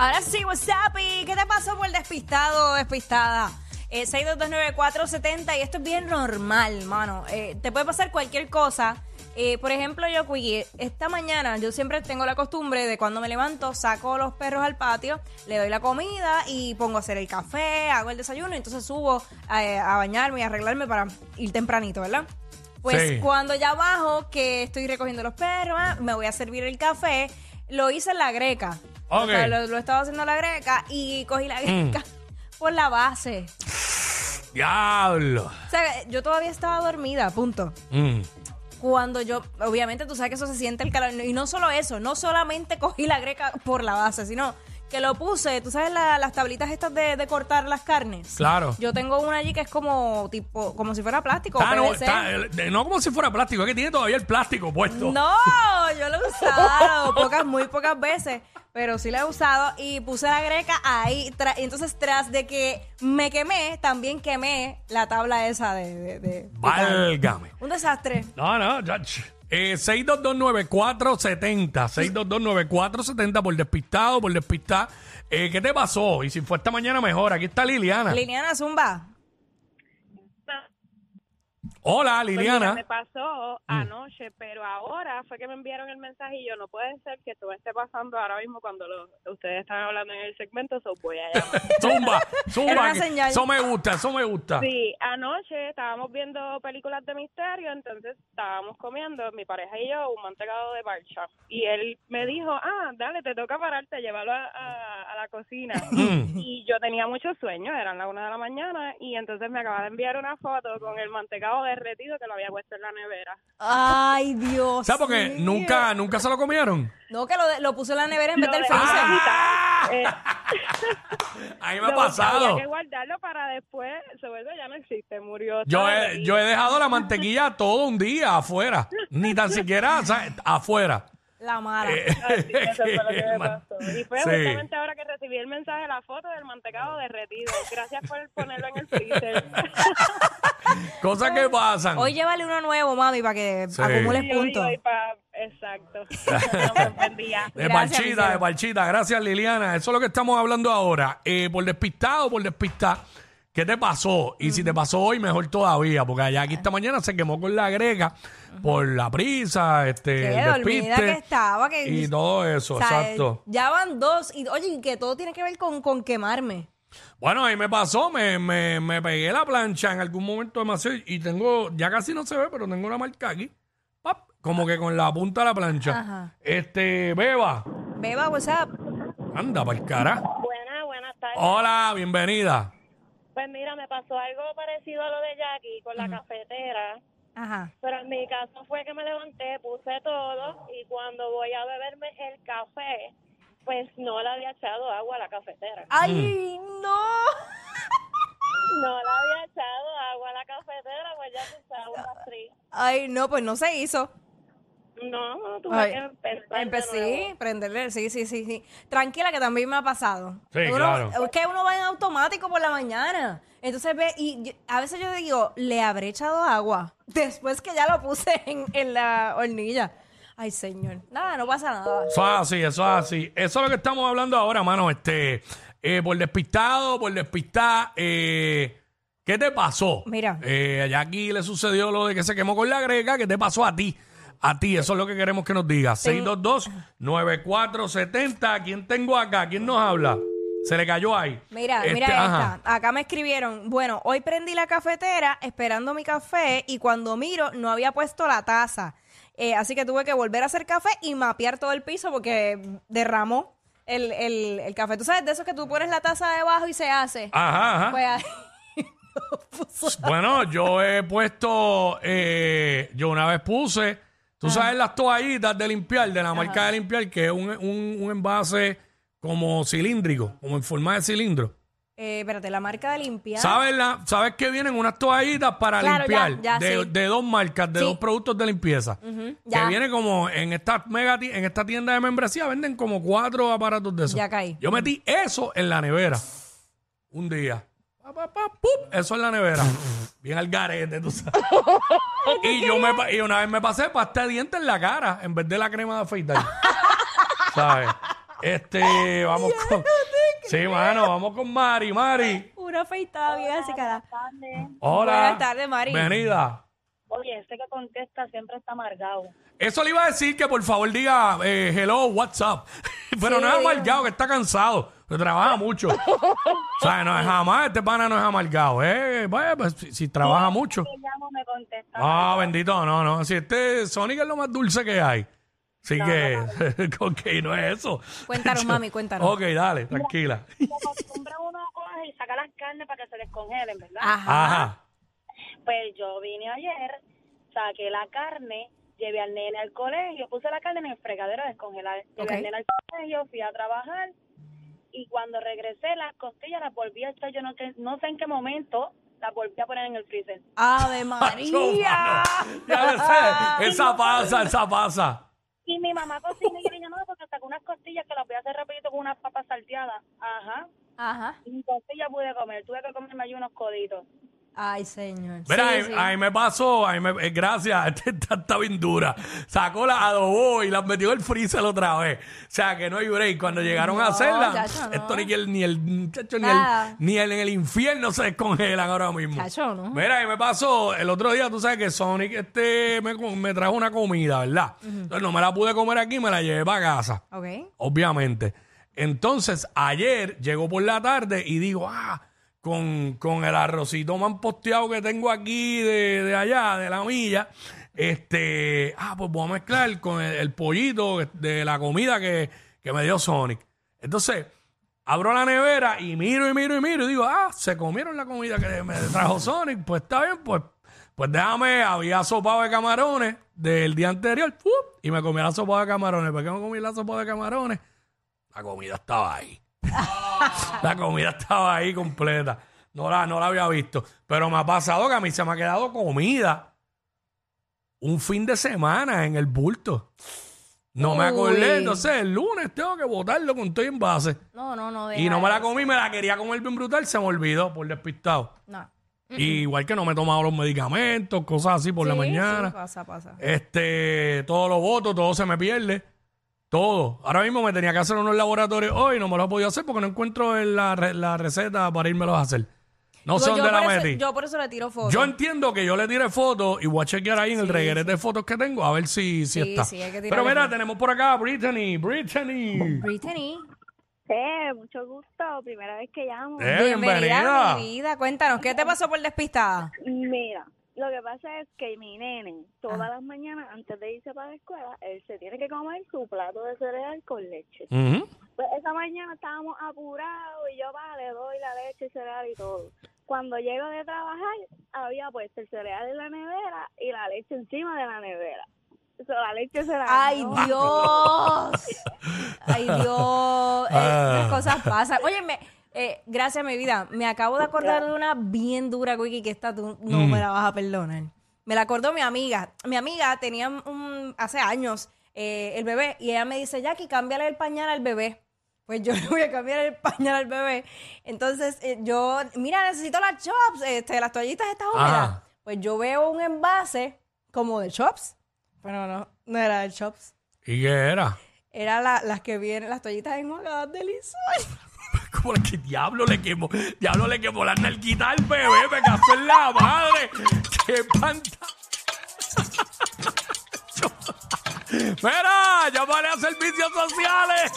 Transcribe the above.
Ahora sí, what's up? ¿Y qué te pasó por despistado o despistada? Eh, 6229470 y esto es bien normal, mano. Eh, te puede pasar cualquier cosa. Eh, por ejemplo, yo, Quiggy, esta mañana yo siempre tengo la costumbre de cuando me levanto, saco los perros al patio, le doy la comida y pongo a hacer el café, hago el desayuno y entonces subo eh, a bañarme y arreglarme para ir tempranito, ¿verdad? Pues Sí. cuando ya bajo, que estoy recogiendo los perros, ah, me voy a servir el café, lo hice en la greca. O Ok. sea, lo, lo estaba haciendo en la greca y cogí la greca por la base. Diablo. O sea, yo todavía estaba dormida, punto. Mm. Cuando yo, obviamente tú sabes que eso se siente el calor. Y no solo eso, no solamente cogí la greca por la base, sino que lo puse, tú sabes la- las tablitas estas de, de cortar las carnes. Claro. Yo tengo una allí que es como tipo, como si fuera plástico. No, PVC. está- eh, no como si fuera plástico, es que tiene todavía el plástico puesto. No, yo lo he usado pocas, muy pocas veces, pero sí lo he usado y puse la greca ahí. tra- y entonces, tras de que me quemé, también quemé la tabla esa de. de- de- Válgame. un desastre. No, no, ya, ch. Eh, 6229470, 6229470 por despistado, por despistar. Eh, ¿Qué te pasó? Y si fue esta mañana mejor, aquí está Liliana. Liliana Zumba. Hola, Pues Liliana. mira, me pasó anoche, pero ahora fue que me enviaron el mensaje y yo no puede ser que esto me esté pasando ahora mismo cuando lo- ustedes están hablando en el segmento, eso voy a llamar. Zumba, Era zumba. una que- señal. Eso me gusta, eso me gusta. Sí, anoche estábamos viendo películas de misterio, entonces estábamos comiendo, mi pareja y yo, un mantecado de marcha. Y él me dijo, ah, dale, te toca pararte, llévalo a la cocina. Mm. Y yo tenía mucho sueño, eran las una de la mañana, y entonces me acaba de enviar una foto con el mantecado derretido que lo había puesto en la nevera. Ay, Dios. ¿Sabes por qué? Nunca, nunca se lo comieron. No, que lo, de- lo puse en la nevera en vez del de- freezer. ¡Ah! Eh, Ahí me ha pasado. Había que guardarlo para después. Se vuelve, ya no existe, murió. Yo he, yo he dejado la mantequilla todo un día afuera. Ni tan siquiera o sea, afuera. La mala. Eh, Así que eso fue lo que me pasó. Y fue Sí. justamente ahora que recibí el mensaje, la foto del mantecado derretido. Gracias por ponerlo en el freezer. Cosas que pasan. Hoy llévale uno nuevo, mami, para que Sí. acumules Y hoy- puntos. hoy pa- Exacto. No, pues, buen día. De Gracias, Liliana. de parchita. Gracias, Liliana. Eso es lo que estamos hablando ahora. Eh, por despistado, por despistar. ¿Qué te pasó? Y si te pasó hoy, mejor todavía, porque allá aquí esta mañana se quemó con la grega por la prisa, este, Qué el dormida despiste que estaba. Que, y todo eso, o sea, exacto. Ya van dos. Y oye, y que todo tiene que ver con, con quemarme. Bueno, ahí me pasó, me, me, me pegué la plancha en algún momento demasiado y tengo, ya casi no se ve, pero tengo una marca aquí, pap, como que con la punta de la plancha. Ajá. Este, Beba, Beba, WhatsApp. anda para el cara. Buenas, buenas tardes. Hola, bienvenida. Pues mira, me pasó algo parecido a lo de Jackie con la cafetera. Ajá. Pero en mi caso fue que me levanté, puse todo y cuando voy a beberme el café, pues no le había echado agua a la cafetera. ¡Ay, Mm. no! No le había echado agua a la cafetera, pues ya tú sabes, un rastrillo. Ay, no, pues no se hizo. No, no, tuve Ay, que empezar de Empecé, nuevo. prenderle, sí, sí, sí, sí. Tranquila que también me ha pasado. Sí, Uno- claro. Es que uno va en automático por la mañana. Entonces ve, y yo- a veces yo digo, le habré echado agua después que ya lo puse en, en la hornilla. Ay, señor. Nada, no pasa nada. Eso es así, eso es así. Eso es lo que estamos hablando ahora, mano. Este, eh, por despistado, por despistar, eh, ¿qué te pasó? Mira. Eh, allá aquí le sucedió lo de que se quemó con la greca. ¿Qué te pasó a ti? A ti, eso es lo que queremos que nos digas. 622-9470. ¿Quién tengo acá? ¿Quién nos habla? Se le cayó ahí. Mira, Este, mira ajá. esta. Acá me escribieron, bueno, hoy prendí la cafetera esperando mi café y cuando miro no había puesto la taza. Eh, así que tuve que volver a hacer café y mapear todo el piso porque derramó el, el, el café. Tú sabes de eso que tú pones la taza debajo y se hace. Ajá, ajá. Pues ahí. Bueno, yo he puesto, eh, yo una vez puse, tú sabes las toallitas de limpiar, de la marca de limpiar, que es un, un, un envase como cilíndrico, como en forma de cilindro. Eh, espérate, la marca de limpiar. ¿Sabes, la, ¿Sabes que vienen unas toallitas para Claro, ya, limpiar ya, de, sí. de dos marcas, de Sí. dos productos de limpieza? ya. Que viene como en esta mega ti- en esta tienda de membresía venden como cuatro aparatos de esos. Ya caí. Yo metí eso en la nevera un día. Pa, pa, pa, ¡pup! eso en la nevera. Bien al garete, tú sabes. y yo me pa- y una vez me pasé pasta de dientes en la cara en vez de la crema de afeitar. ¿Sabes? Este, vamos con. Sí, mano, vamos con Mari. Mari. Una afeitada bien así cada. Hola. Buenas tardes, Mari. Bienvenida. Oye, este que contesta siempre está amargado. Eso le iba a decir que por favor diga eh, hello, WhatsApp. Pero Sí, no es amargado, que está cansado, que trabaja mucho. o sea, no es jamás, este pana no es amargado. Eh, bueno, pues, si, si trabaja mucho. Me llamo, me contesta. Ah, bendito, no, no. Si este Sonic es lo más dulce que hay. Así que, ok, no es eso. Cuéntanos, mami, cuéntanos. Ok, dale, tranquila. De costumbre uno coge y saca las carnes para que se descongelen, ¿verdad? Ajá. Ajá. Pues yo vine ayer, saqué la carne, llevé al nene al colegio, puse la carne en el fregadero a descongelar. Llevé al nene al colegio, fui a trabajar y cuando regresé las costillas las volví a echar, yo no, sé- no sé en qué momento las volví a poner en el freezer. Ave María. Ya lo sé. Esa pasa, esa pasa. Y mi mamá cocina y yo le dije, no, porque sacó unas costillas que las voy a hacer rapidito con unas papas salteadas. Ajá. Ajá. Sin costillas pude comer, tuve que comerme ahí unos coditos. Ay, señor. Mira, Sí, ahí me pasó, ahí me, eh, gracias, esta está, está bien dura. Sacó la adobó y las metió en el freezer otra vez. O sea, que no hay break. Cuando llegaron a No, hacerla, chacho, no. esto ni el, ni el, muchacho, ni, el, Nada. ni el- en el infierno se descongelan ahora mismo. Chacho, ¿no? Mira, ahí me pasó el otro día, tú sabes que Sonic este me, co- me trajo una comida, ¿verdad? Entonces no me la pude comer aquí, me la llevé para casa Ok. obviamente. Entonces, ayer llegó por la tarde y digo, ah, con, con el arrocito man posteado que tengo aquí de, de allá, de la milla, este, ah, pues voy a mezclar con el, pollito de la comida que, que me dio Sonic. Entonces, abro la nevera y miro y miro y miro y digo, ah, se comieron la comida que me trajo Sonic, pues está bien, pues, pues déjame, había sopa de camarones del día anterior, y me comí la sopa de camarones. ¿Por qué me comí la sopa de camarones? La comida estaba ahí. la comida estaba ahí completa. No la, no la había visto. Pero me ha pasado que a mí se me ha quedado comida un fin de semana en el bulto. No me acordé. Uy. Entonces, el lunes tengo que botarlo con todo en base. No, no, no. Y no me la eso. comí, me la quería comer bien brutal, se me olvidó por despistado. No. Y igual que no me he tomado los medicamentos, cosas así por la Sí, mañana. sí, pasa, pasa. Este, todo lo voto, todo se me pierde. Todo. Ahora mismo me tenía que hacer unos laboratorios hoy, no me lo he podido hacer porque no encuentro en la, re- la receta para irmelos a hacer. No sé Digo, yo dónde la por eso- metí. Yo por eso le tiro fotos. Yo entiendo que yo le tire fotos y voy a chequear ahí en el reguerete de fotos que tengo a ver si, si Sí, está. sí, hay que Pero mira, fotos. tenemos por acá a Brittany. Brittany. Brittany. Sí, mucho gusto. Primera vez que llamo. Eh, Bienvenida, bienvenida. mi vida. Cuéntanos, ¿qué te pasó por despistada? Mira, lo que pasa es que mi nene, todas las mañanas antes de irse para la escuela, él se tiene que comer su plato de cereal con leche. Pues esa mañana estábamos apurados y yo va, le doy la leche, el cereal y todo. Cuando llego de trabajar, había puesto el cereal en la nevera y la leche encima de la nevera. O sea, la leche se la ¡Ay. Dios! ¡Ay, Dios! Eh, Ah. Las cosas pasan. Oye, me, eh, gracias, mi vida. Me acabo de acordar de una bien dura, Wiki, que esta tú no Mm. me la vas a perdonar. Me la acordó mi amiga. Mi amiga tenía un, hace años eh, el bebé y ella me dice, Jackie, cámbiale el pañal al bebé. Pues yo le voy a cambiar el pañal al bebé. Entonces, eh, yo, mira, necesito las chops, este, las toallitas estas húmedas. Ajá. Pues yo veo un envase como de chops. Pero no, no era de chops. ¿Y qué era? Era la- las que vienen, las toallitas enjuagadas de Lizol. Como que diablo le quemó, diablo le quemó la nalguita al bebé, me casó en la madre. ¡Qué panta! Mira, llámale a servicios sociales.